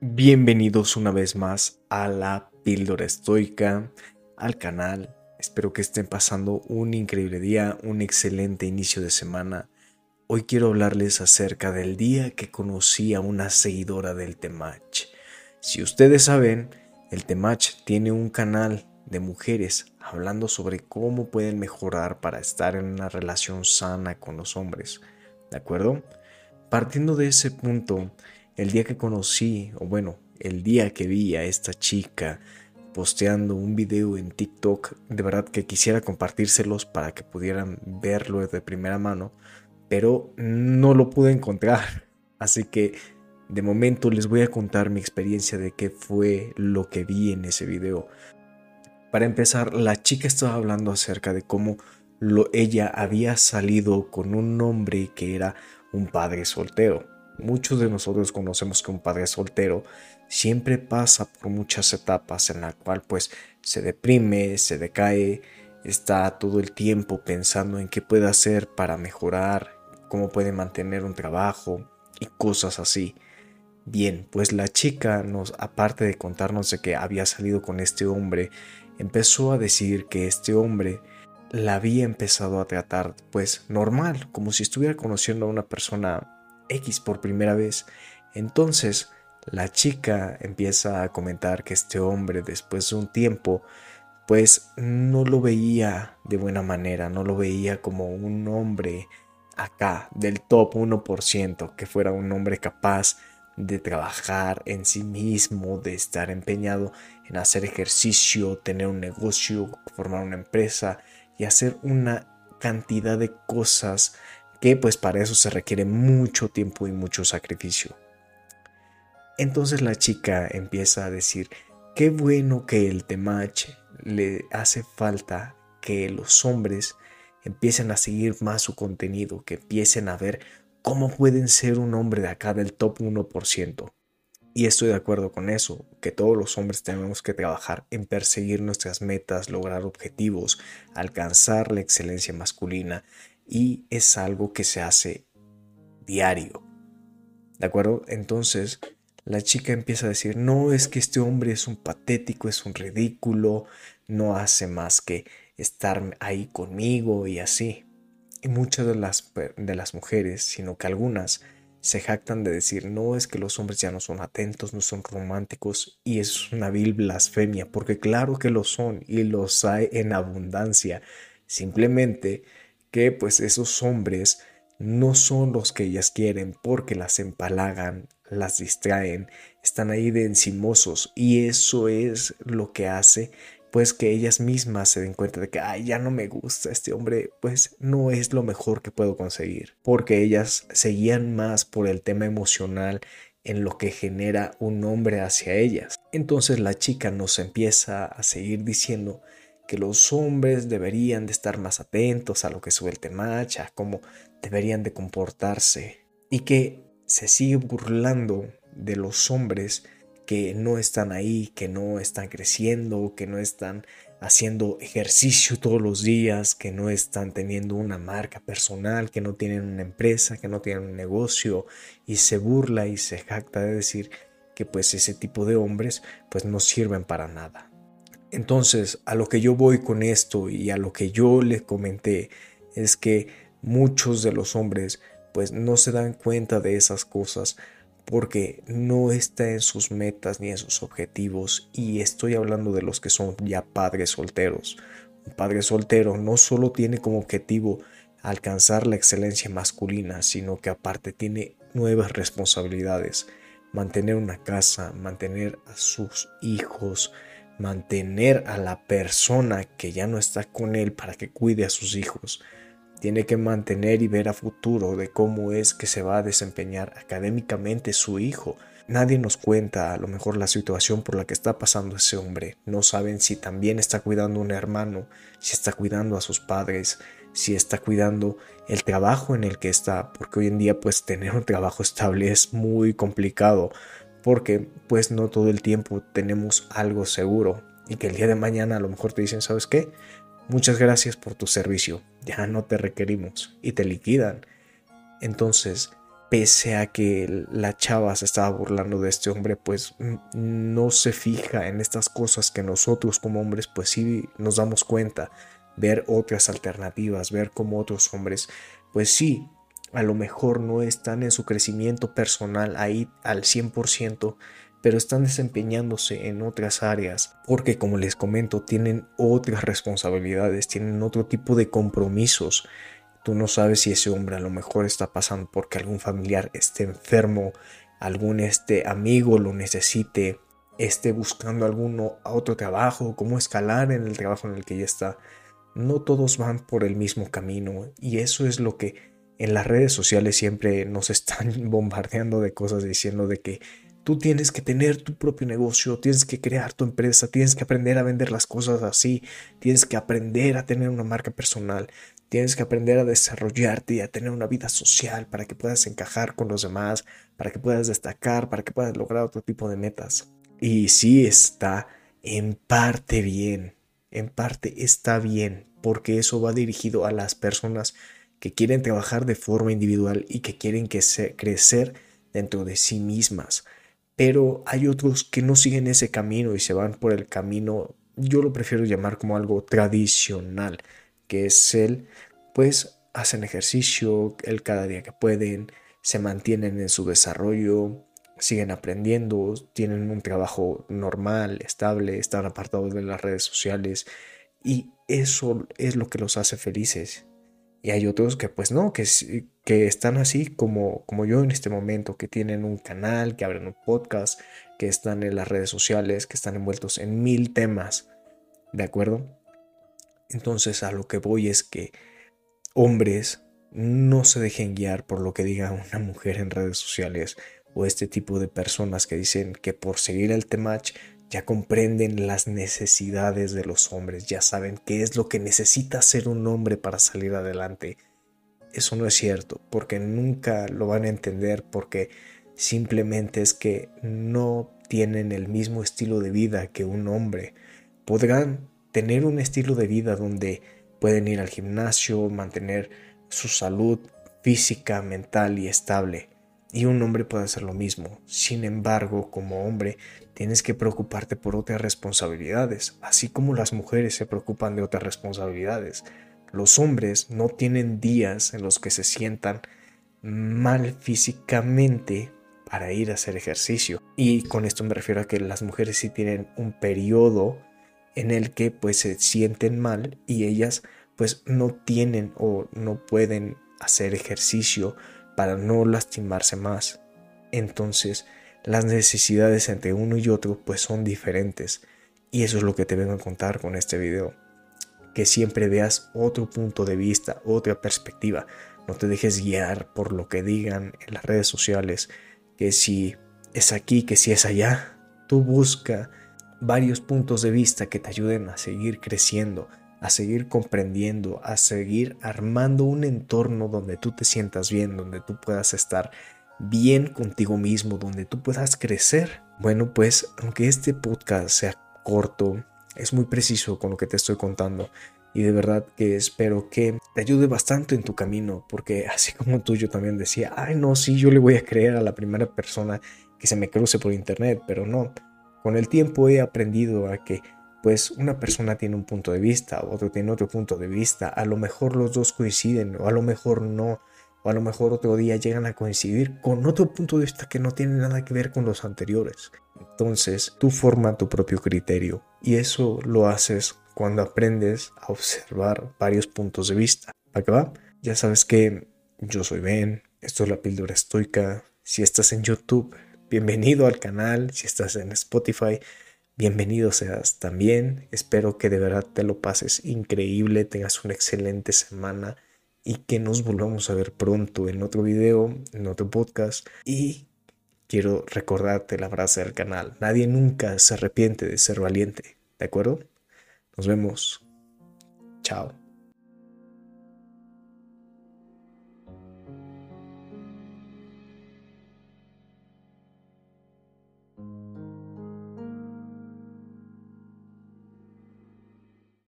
Bienvenidos una vez más a la píldora estoica, al canal. Espero que estén pasando un increíble día, un excelente inicio de semana. Hoy quiero hablarles acerca del día que conocí a una seguidora del Temach. Si ustedes saben, el Temach tiene un canal de mujeres hablando sobre cómo pueden mejorar para estar en una relación sana con los hombres. ¿De acuerdo? Partiendo de ese punto, el día que conocí, o bueno, el día que vi a esta chica posteando un video en TikTok, de verdad que quisiera compartírselos para que pudieran verlo de primera mano, pero no lo pude encontrar. Así que de momento les voy a contar mi experiencia de qué fue lo que vi en ese video. Para empezar, la chica estaba hablando acerca de cómo lo, ella había salido con un hombre que era un padre soltero. Muchos de nosotros conocemos que un padre soltero siempre pasa por muchas etapas en la cual pues se deprime, se decae, está todo el tiempo pensando en qué puede hacer para mejorar, cómo puede mantener un trabajo y cosas así. Bien, pues la chica nos, aparte de contarnos de que había salido con este hombre, empezó a decir que este hombre la había empezado a tratar pues normal, como si estuviera conociendo a una persona X por primera vez. Entonces, la chica empieza a comentar que este hombre, después de un tiempo, pues no lo veía de buena manera, no lo veía como un hombre acá del top 1%, que fuera un hombre capaz de trabajar en sí mismo, de estar empeñado en hacer ejercicio, tener un negocio, formar una empresa y hacer una cantidad de cosas que pues para eso se requiere mucho tiempo y mucho sacrificio. Entonces la chica empieza a decir, qué bueno que el temache le hace falta que los hombres empiecen a seguir más su contenido, que empiecen a ver cómo pueden ser un hombre de acá del top 1%. Y estoy de acuerdo con eso, que todos los hombres tenemos que trabajar en perseguir nuestras metas, lograr objetivos, alcanzar la excelencia masculina y es algo que se hace diario. ¿De acuerdo? Entonces la chica empieza a decir, no es que este hombre es un patético, es un ridículo, no hace más que estar ahí conmigo y así. Y muchas de las, de las mujeres, sino que algunas, se jactan de decir, no es que los hombres ya no son atentos, no son románticos, y es una vil blasfemia, porque claro que lo son y los hay en abundancia. Simplemente que pues esos hombres no son los que ellas quieren porque las empalagan, las distraen, están ahí de encimosos y eso es lo que hace pues que ellas mismas se den cuenta de que ay ya no me gusta este hombre pues no es lo mejor que puedo conseguir porque ellas seguían más por el tema emocional en lo que genera un hombre hacia ellas. Entonces la chica nos empieza a seguir diciendo que los hombres deberían de estar más atentos a lo que sube el temacha, a cómo deberían de comportarse y que se sigue burlando de los hombres que no están ahí, que no están creciendo, que no están haciendo ejercicio todos los días, que no están teniendo una marca personal, que no tienen una empresa, que no tienen un negocio y se burla y se jacta de decir que pues ese tipo de hombres pues no sirven para nada. Entonces, a lo que yo voy con esto y a lo que yo les comenté es que muchos de los hombres pues no se dan cuenta de esas cosas porque no está en sus metas ni en sus objetivos y estoy hablando de los que son ya padres solteros. Un padre soltero no solo tiene como objetivo alcanzar la excelencia masculina, sino que aparte tiene nuevas responsabilidades, mantener una casa, mantener a sus hijos, mantener a la persona que ya no está con él para que cuide a sus hijos. Tiene que mantener y ver a futuro de cómo es que se va a desempeñar académicamente su hijo. Nadie nos cuenta a lo mejor la situación por la que está pasando ese hombre. No saben si también está cuidando a un hermano, si está cuidando a sus padres, si está cuidando el trabajo en el que está, porque hoy en día pues tener un trabajo estable es muy complicado porque pues no todo el tiempo tenemos algo seguro y que el día de mañana a lo mejor te dicen, ¿sabes qué? Muchas gracias por tu servicio, ya no te requerimos y te liquidan. Entonces, pese a que la chava se estaba burlando de este hombre, pues no se fija en estas cosas que nosotros como hombres pues sí nos damos cuenta, ver otras alternativas, ver cómo otros hombres pues sí, a lo mejor no están en su crecimiento personal ahí al 100%, pero están desempeñándose en otras áreas, porque como les comento, tienen otras responsabilidades, tienen otro tipo de compromisos. Tú no sabes si ese hombre a lo mejor está pasando porque algún familiar esté enfermo, algún este amigo lo necesite, esté buscando algún otro trabajo, cómo escalar en el trabajo en el que ya está. No todos van por el mismo camino y eso es lo que en las redes sociales siempre nos están bombardeando de cosas diciendo de que Tú tienes que tener tu propio negocio, tienes que crear tu empresa, tienes que aprender a vender las cosas así, tienes que aprender a tener una marca personal, tienes que aprender a desarrollarte y a tener una vida social para que puedas encajar con los demás, para que puedas destacar, para que puedas lograr otro tipo de metas. Y sí está en parte bien, en parte está bien, porque eso va dirigido a las personas que quieren trabajar de forma individual y que quieren crecer dentro de sí mismas pero hay otros que no siguen ese camino y se van por el camino, yo lo prefiero llamar como algo tradicional, que es el, pues hacen ejercicio el cada día que pueden, se mantienen en su desarrollo, siguen aprendiendo, tienen un trabajo normal, estable, están apartados de las redes sociales y eso es lo que los hace felices. Y hay otros que pues no, que, que están así como, como yo en este momento, que tienen un canal, que abren un podcast, que están en las redes sociales, que están envueltos en mil temas. ¿De acuerdo? Entonces a lo que voy es que hombres no se dejen guiar por lo que diga una mujer en redes sociales o este tipo de personas que dicen que por seguir el temach ya comprenden las necesidades de los hombres, ya saben qué es lo que necesita ser un hombre para salir adelante. Eso no es cierto, porque nunca lo van a entender, porque simplemente es que no tienen el mismo estilo de vida que un hombre. Podrán tener un estilo de vida donde pueden ir al gimnasio, mantener su salud física, mental y estable, y un hombre puede hacer lo mismo. Sin embargo, como hombre, tienes que preocuparte por otras responsabilidades, así como las mujeres se preocupan de otras responsabilidades. Los hombres no tienen días en los que se sientan mal físicamente para ir a hacer ejercicio. Y con esto me refiero a que las mujeres sí tienen un periodo en el que pues se sienten mal y ellas pues no tienen o no pueden hacer ejercicio para no lastimarse más. Entonces, las necesidades entre uno y otro pues son diferentes. Y eso es lo que te vengo a contar con este video. Que siempre veas otro punto de vista, otra perspectiva. No te dejes guiar por lo que digan en las redes sociales. Que si es aquí, que si es allá. Tú busca varios puntos de vista que te ayuden a seguir creciendo, a seguir comprendiendo, a seguir armando un entorno donde tú te sientas bien, donde tú puedas estar bien contigo mismo, donde tú puedas crecer. Bueno, pues aunque este podcast sea corto, es muy preciso con lo que te estoy contando y de verdad que espero que te ayude bastante en tu camino, porque así como tú yo también decía, ay no, sí, yo le voy a creer a la primera persona que se me cruce por internet, pero no. Con el tiempo he aprendido a que pues una persona tiene un punto de vista, otro tiene otro punto de vista, a lo mejor los dos coinciden o a lo mejor no, o a lo mejor otro día llegan a coincidir con otro punto de vista que no tiene nada que ver con los anteriores. Entonces tú forma tu propio criterio y eso lo haces cuando aprendes a observar varios puntos de vista. ¿Para qué va? Ya sabes que yo soy Ben, esto es la píldora estoica. Si estás en YouTube, bienvenido al canal. Si estás en Spotify, bienvenido seas también. Espero que de verdad te lo pases increíble, tengas una excelente semana y que nos volvamos a ver pronto en otro video, en otro podcast. Y quiero recordarte la frase del canal. Nadie nunca se arrepiente de ser valiente. ¿De acuerdo? Nos vemos. Chao.